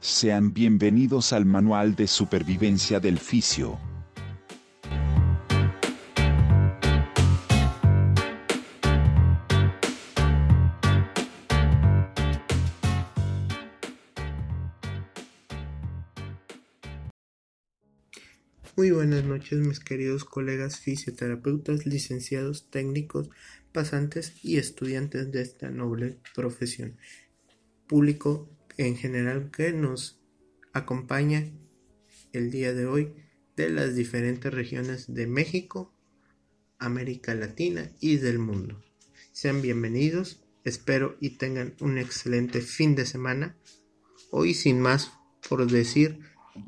Sean bienvenidos al Manual de Supervivencia del Fisio. Muy buenas noches mis queridos colegas fisioterapeutas, licenciados, técnicos, pasantes y estudiantes de esta noble profesión. Público en general que nos acompaña el día de hoy de las diferentes regiones de México, América Latina y del mundo. Sean bienvenidos, espero y tengan un excelente fin de semana. Hoy sin más por decir,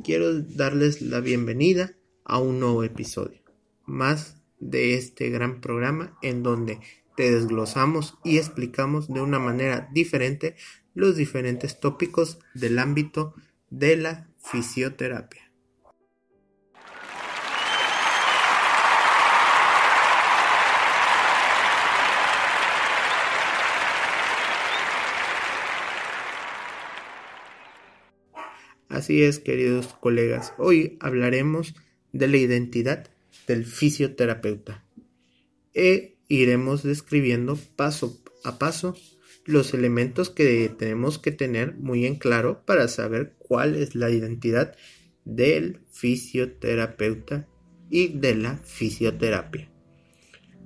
quiero darles la bienvenida a un nuevo episodio más de este gran programa en donde te desglosamos y explicamos de una manera diferente los diferentes tópicos del ámbito de la fisioterapia. Así es, queridos colegas, hoy hablaremos de la identidad del fisioterapeuta. E iremos describiendo paso a paso los elementos que tenemos que tener muy en claro para saber cuál es la identidad del fisioterapeuta y de la fisioterapia.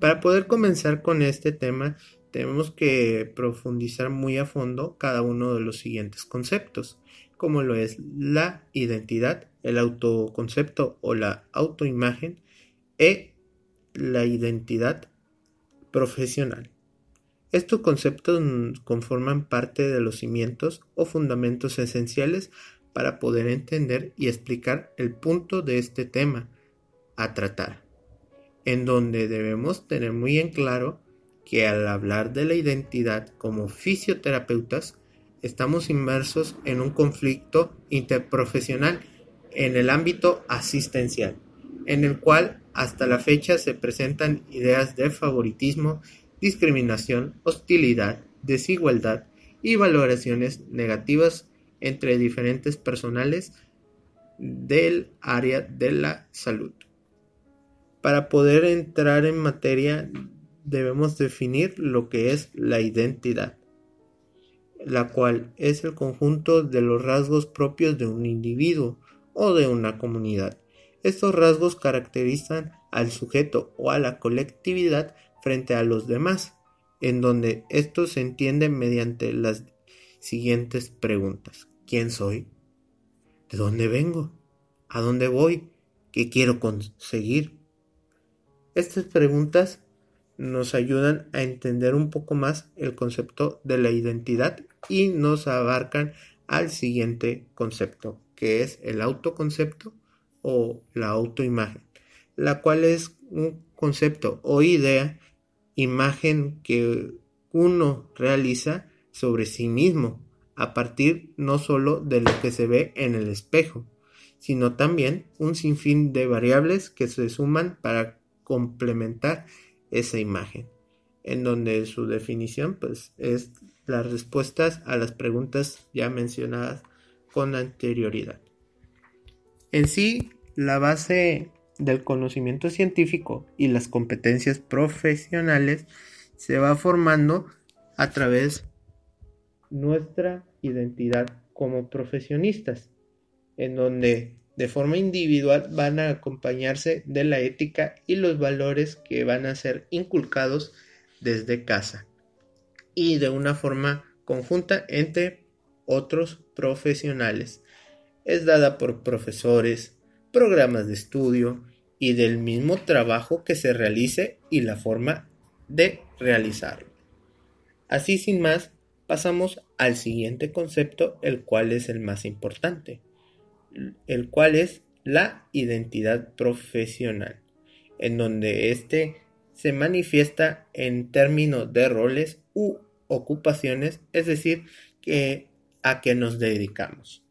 Para poder comenzar con este tema, tenemos que profundizar muy a fondo cada uno de los siguientes conceptos, como lo es la identidad, el autoconcepto o la autoimagen e la identidad profesional. Estos conceptos conforman parte de los cimientos o fundamentos esenciales para poder entender y explicar el punto de este tema a tratar, en donde debemos tener muy en claro que al hablar de la identidad como fisioterapeutas, estamos inmersos en un conflicto interprofesional en el ámbito asistencial, en el cual hasta la fecha se presentan ideas de favoritismo discriminación, hostilidad, desigualdad y valoraciones negativas entre diferentes personales del área de la salud. Para poder entrar en materia debemos definir lo que es la identidad, la cual es el conjunto de los rasgos propios de un individuo o de una comunidad. Estos rasgos caracterizan al sujeto o a la colectividad frente a los demás, en donde esto se entiende mediante las siguientes preguntas. ¿Quién soy? ¿De dónde vengo? ¿A dónde voy? ¿Qué quiero conseguir? Estas preguntas nos ayudan a entender un poco más el concepto de la identidad y nos abarcan al siguiente concepto, que es el autoconcepto o la autoimagen, la cual es un concepto o idea imagen que uno realiza sobre sí mismo, a partir no solo de lo que se ve en el espejo, sino también un sinfín de variables que se suman para complementar esa imagen, en donde su definición pues es las respuestas a las preguntas ya mencionadas con anterioridad. En sí, la base del conocimiento científico y las competencias profesionales se va formando a través nuestra identidad como profesionistas, en donde de forma individual van a acompañarse de la ética y los valores que van a ser inculcados desde casa y de una forma conjunta entre otros profesionales. Es dada por profesores, programas de estudio y del mismo trabajo que se realice y la forma de realizarlo. Así sin más, pasamos al siguiente concepto, el cual es el más importante, el cual es la identidad profesional, en donde éste se manifiesta en términos de roles u ocupaciones, es decir, a qué nos dedicamos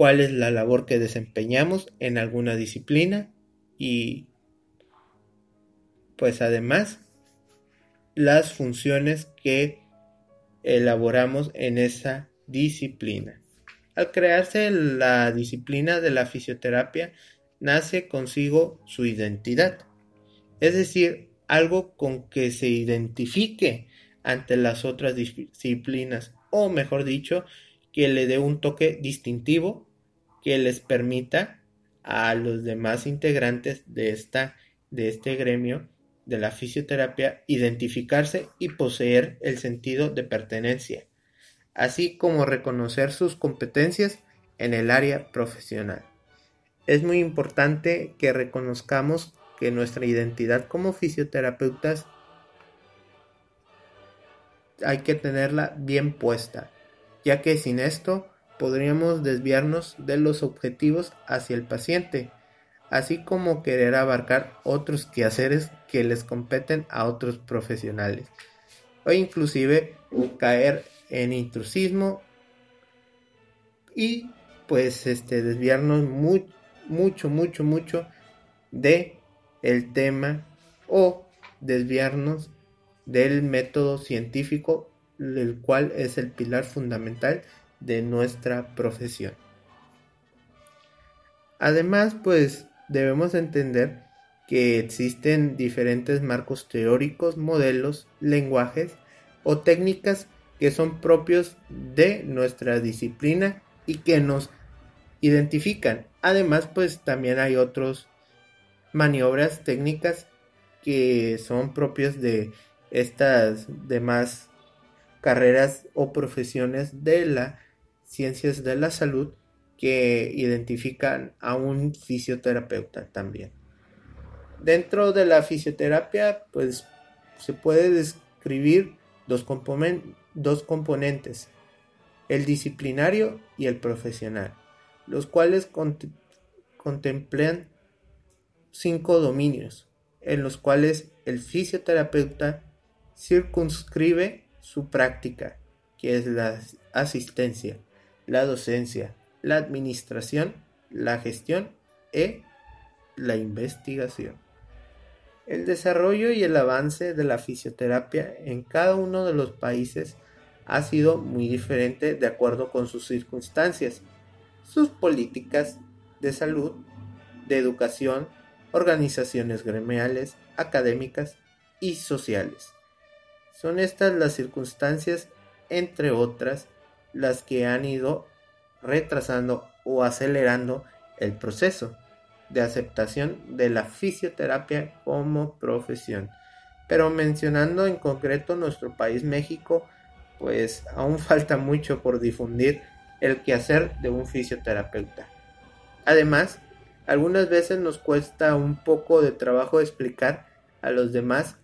cuál es la labor que desempeñamos en alguna disciplina y pues además las funciones que elaboramos en esa disciplina. Al crearse la disciplina de la fisioterapia, nace consigo su identidad, es decir, algo con que se identifique ante las otras disciplinas, o mejor dicho, que le dé un toque distintivo que les permita a los demás integrantes de, esta, de este gremio de la fisioterapia identificarse y poseer el sentido de pertenencia, así como reconocer sus competencias en el área profesional. Es muy importante que reconozcamos que nuestra identidad como fisioterapeutas hay que tenerla bien puesta, ya que sin esto podríamos desviarnos de los objetivos hacia el paciente, así como querer abarcar otros quehaceres que les competen a otros profesionales, o inclusive caer en intrusismo y pues este desviarnos mucho mucho mucho de el tema o desviarnos del método científico, el cual es el pilar fundamental de nuestra profesión. Además, pues debemos entender que existen diferentes marcos teóricos, modelos, lenguajes o técnicas que son propios de nuestra disciplina y que nos identifican. Además, pues también hay otros maniobras técnicas que son propias de estas demás carreras o profesiones de las ciencias de la salud que identifican a un fisioterapeuta también. Dentro de la fisioterapia, pues se puede describir dos, dos componentes, el disciplinario y el profesional, los cuales contemplan cinco dominios, en los cuales el fisioterapeuta circunscribe su práctica, que es la asistencia, la docencia, la administración, la gestión e la investigación. El desarrollo y el avance de la fisioterapia en cada uno de los países ha sido muy diferente de acuerdo con sus circunstancias, sus políticas de salud, de educación, organizaciones gremiales, académicas y sociales. Son estas las circunstancias, entre otras, las que han ido retrasando o acelerando el proceso de aceptación de la fisioterapia como profesión. Pero mencionando en concreto nuestro país México, pues aún falta mucho por difundir el quehacer de un fisioterapeuta. Además, algunas veces nos cuesta un poco de trabajo explicar a los demás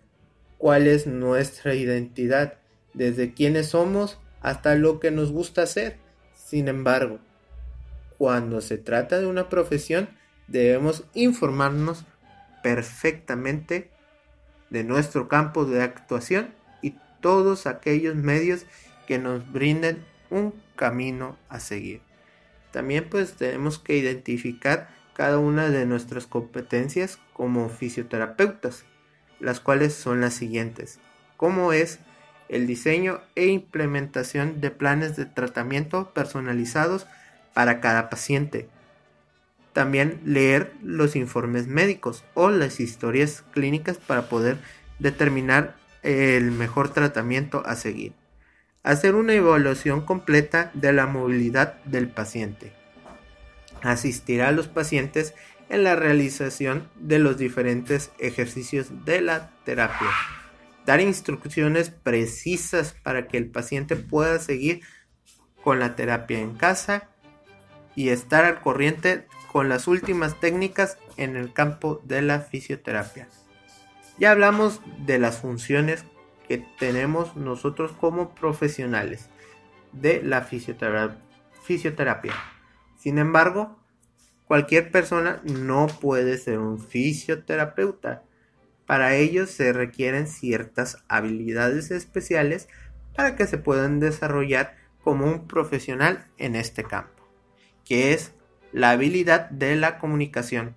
cuál es nuestra identidad, desde quiénes somos hasta lo que nos gusta hacer. Sin embargo, cuando se trata de una profesión, debemos informarnos perfectamente de nuestro campo de actuación y todos aquellos medios que nos brinden un camino a seguir. También pues tenemos que identificar cada una de nuestras competencias como fisioterapeutas las cuales son las siguientes, como es el diseño e implementación de planes de tratamiento personalizados para cada paciente. También leer los informes médicos o las historias clínicas para poder determinar el mejor tratamiento a seguir. Hacer una evaluación completa de la movilidad del paciente. Asistir a los pacientes en la realización de los diferentes ejercicios de la terapia. Dar instrucciones precisas para que el paciente pueda seguir con la terapia en casa y estar al corriente con las últimas técnicas en el campo de la fisioterapia. Ya hablamos de las funciones que tenemos nosotros como profesionales de la fisioterapia. Sin embargo, Cualquier persona no puede ser un fisioterapeuta. Para ello se requieren ciertas habilidades especiales para que se puedan desarrollar como un profesional en este campo, que es la habilidad de la comunicación,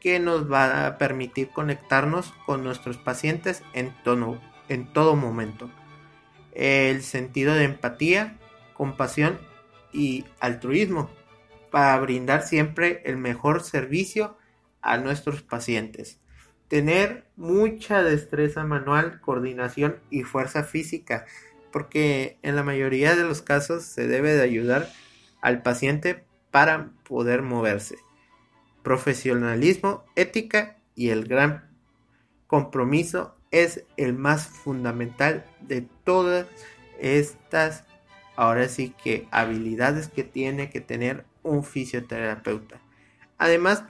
que nos va a permitir conectarnos con nuestros pacientes en, en todo momento. El sentido de empatía, compasión y altruismo para brindar siempre el mejor servicio a nuestros pacientes. Tener mucha destreza manual, coordinación y fuerza física, porque en la mayoría de los casos se debe de ayudar al paciente para poder moverse. Profesionalismo, ética y el gran compromiso es el más fundamental de todas estas, ahora sí que habilidades que tiene que tener un fisioterapeuta. Además,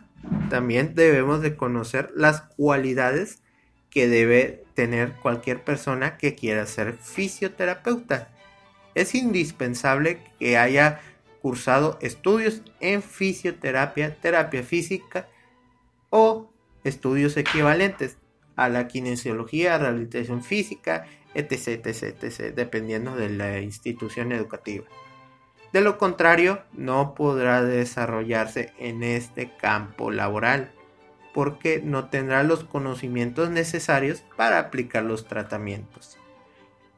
también debemos de conocer las cualidades que debe tener cualquier persona que quiera ser fisioterapeuta. Es indispensable que haya cursado estudios en fisioterapia, terapia física o estudios equivalentes a la kinesiología, rehabilitación física, etc, etc, etc, dependiendo de la institución educativa. De lo contrario, no podrá desarrollarse en este campo laboral porque no tendrá los conocimientos necesarios para aplicar los tratamientos.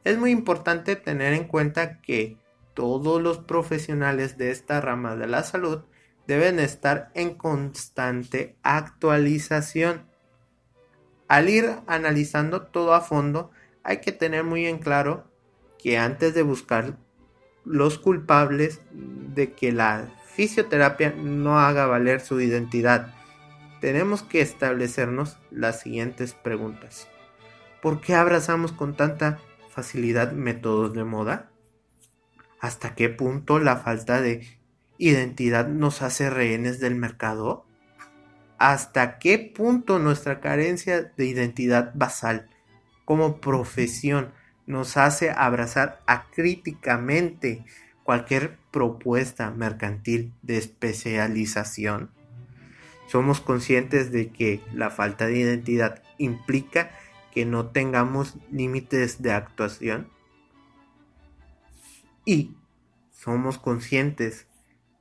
Es muy importante tener en cuenta que todos los profesionales de esta rama de la salud deben estar en constante actualización. Al ir analizando todo a fondo, hay que tener muy en claro que antes de buscar los culpables de que la fisioterapia no haga valer su identidad, tenemos que establecernos las siguientes preguntas. ¿Por qué abrazamos con tanta facilidad métodos de moda? ¿Hasta qué punto la falta de identidad nos hace rehenes del mercado? ¿Hasta qué punto nuestra carencia de identidad basal como profesión nos hace abrazar acríticamente cualquier propuesta mercantil de especialización? Somos conscientes de que la falta de identidad implica que no tengamos límites de actuación y somos conscientes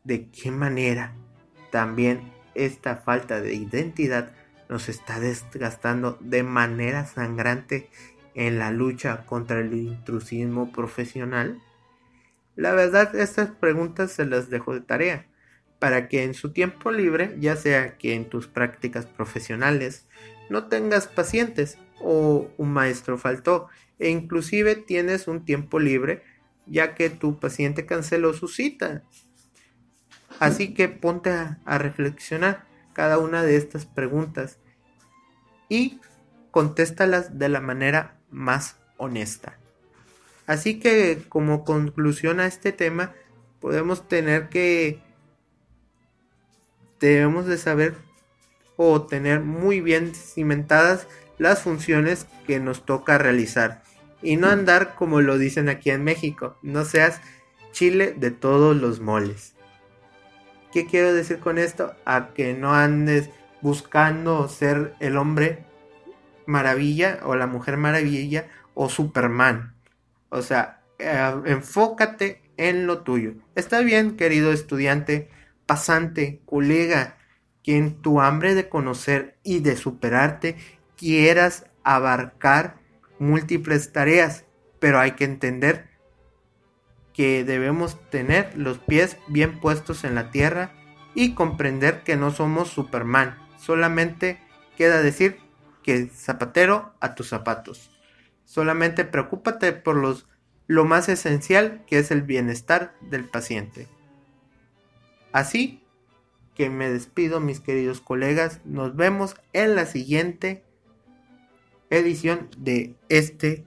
de qué manera también esta falta de identidad nos está desgastando de manera sangrante en la lucha contra el intrusismo profesional? La verdad, estas preguntas se las dejo de tarea para que en su tiempo libre, ya sea que en tus prácticas profesionales no tengas pacientes o un maestro faltó e inclusive tienes un tiempo libre ya que tu paciente canceló su cita. Así que ponte a, a reflexionar cada una de estas preguntas y contéstalas de la manera más honesta. Así que como conclusión a este tema podemos tener que debemos de saber o tener muy bien cimentadas las funciones que nos toca realizar y no andar como lo dicen aquí en México, no seas chile de todos los moles. ¿Qué quiero decir con esto? A que no andes buscando ser el hombre maravilla o la mujer maravilla o Superman. O sea, eh, enfócate en lo tuyo. Está bien, querido estudiante, pasante, colega, que en tu hambre de conocer y de superarte quieras abarcar múltiples tareas, pero hay que entender que debemos tener los pies bien puestos en la tierra y comprender que no somos Superman. Solamente queda decir que zapatero a tus zapatos. Solamente preocúpate por los, lo más esencial que es el bienestar del paciente. Así que me despido mis queridos colegas, nos vemos en la siguiente edición de este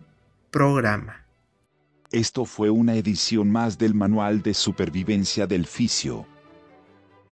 programa. Esto fue una edición más del Manual de Supervivencia del Fisio.